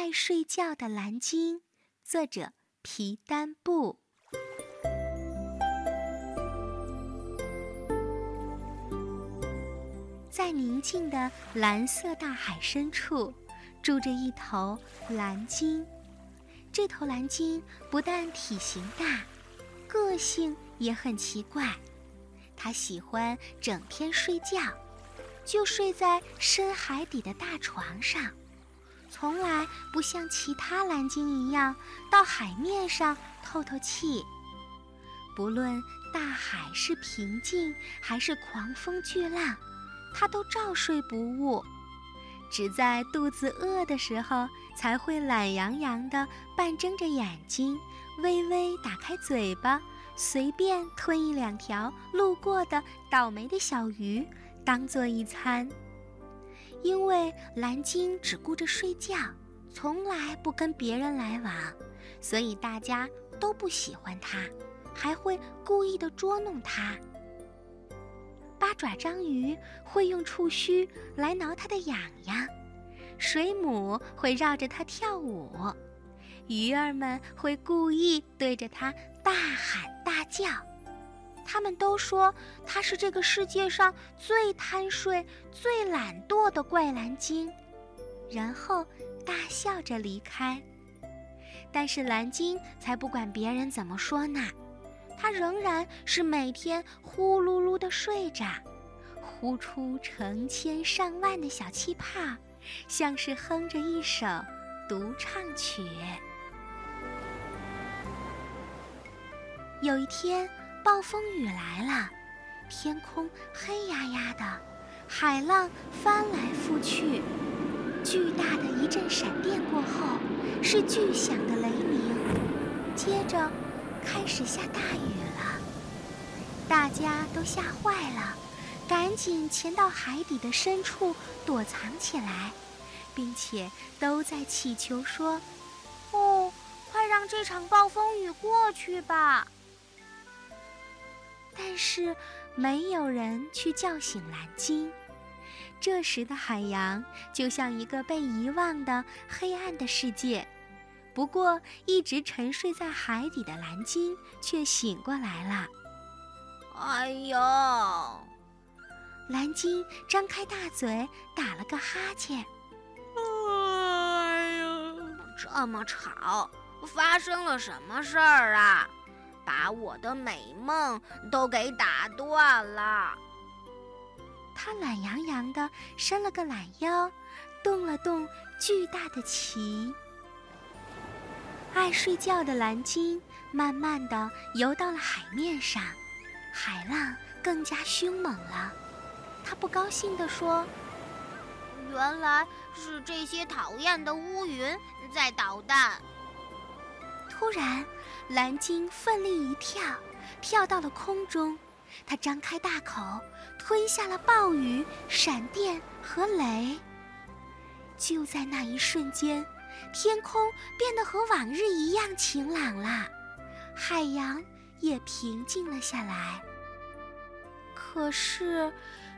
爱睡觉的蓝鲸，作者皮丹布。在宁静的蓝色大海深处，住着一头蓝鲸。这头蓝鲸不但体型大，个性也很奇怪。它喜欢整天睡觉，就睡在深海底的大床上。从来不像其他蓝鲸一样到海面上透透气。不论大海是平静还是狂风巨浪，它都照睡不误。只在肚子饿的时候，才会懒洋洋地半睁着眼睛，微微打开嘴巴，随便吞一两条路过的倒霉的小鱼，当做一餐。因为蓝鲸只顾着睡觉，从来不跟别人来往，所以大家都不喜欢它，还会故意的捉弄它。八爪章鱼会用触须来挠它的痒痒，水母会绕着它跳舞，鱼儿们会故意对着它大喊大叫。他们都说它是这个世界上最贪睡、最懒惰的怪蓝鲸，然后大笑着离开。但是蓝鲸才不管别人怎么说呢，它仍然是每天呼噜噜地睡着，呼出成千上万的小气泡，像是哼着一首独唱曲。有一天。暴风雨来了，天空黑压压的，海浪翻来覆去，巨大的一阵闪电过后，是巨响的雷鸣，接着开始下大雨了。大家都吓坏了，赶紧潜到海底的深处躲藏起来，并且都在祈求说：“哦，快让这场暴风雨过去吧。”但是，没有人去叫醒蓝鲸。这时的海洋就像一个被遗忘的黑暗的世界。不过，一直沉睡在海底的蓝鲸却醒过来了。哎呦！蓝鲸张开大嘴，打了个哈欠。哎呦，这么吵，发生了什么事儿啊？把我的美梦都给打断了。他懒洋洋的伸了个懒腰，动了动巨大的鳍。爱睡觉的蓝鲸慢慢的游到了海面上，海浪更加凶猛了。他不高兴地说：“原来是这些讨厌的乌云在捣蛋。”突然。蓝鲸奋力一跳，跳到了空中。它张开大口，吞下了暴雨、闪电和雷。就在那一瞬间，天空变得和往日一样晴朗了，海洋也平静了下来。可是，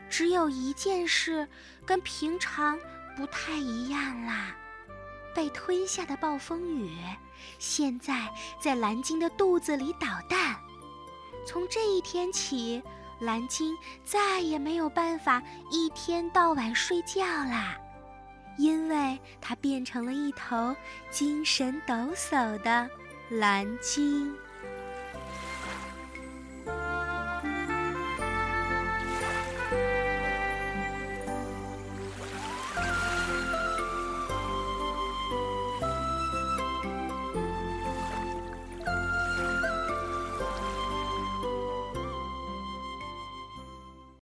只有一件事跟平常不太一样啦。被吞下的暴风雨，现在在蓝鲸的肚子里捣蛋。从这一天起，蓝鲸再也没有办法一天到晚睡觉啦，因为它变成了一头精神抖擞的蓝鲸。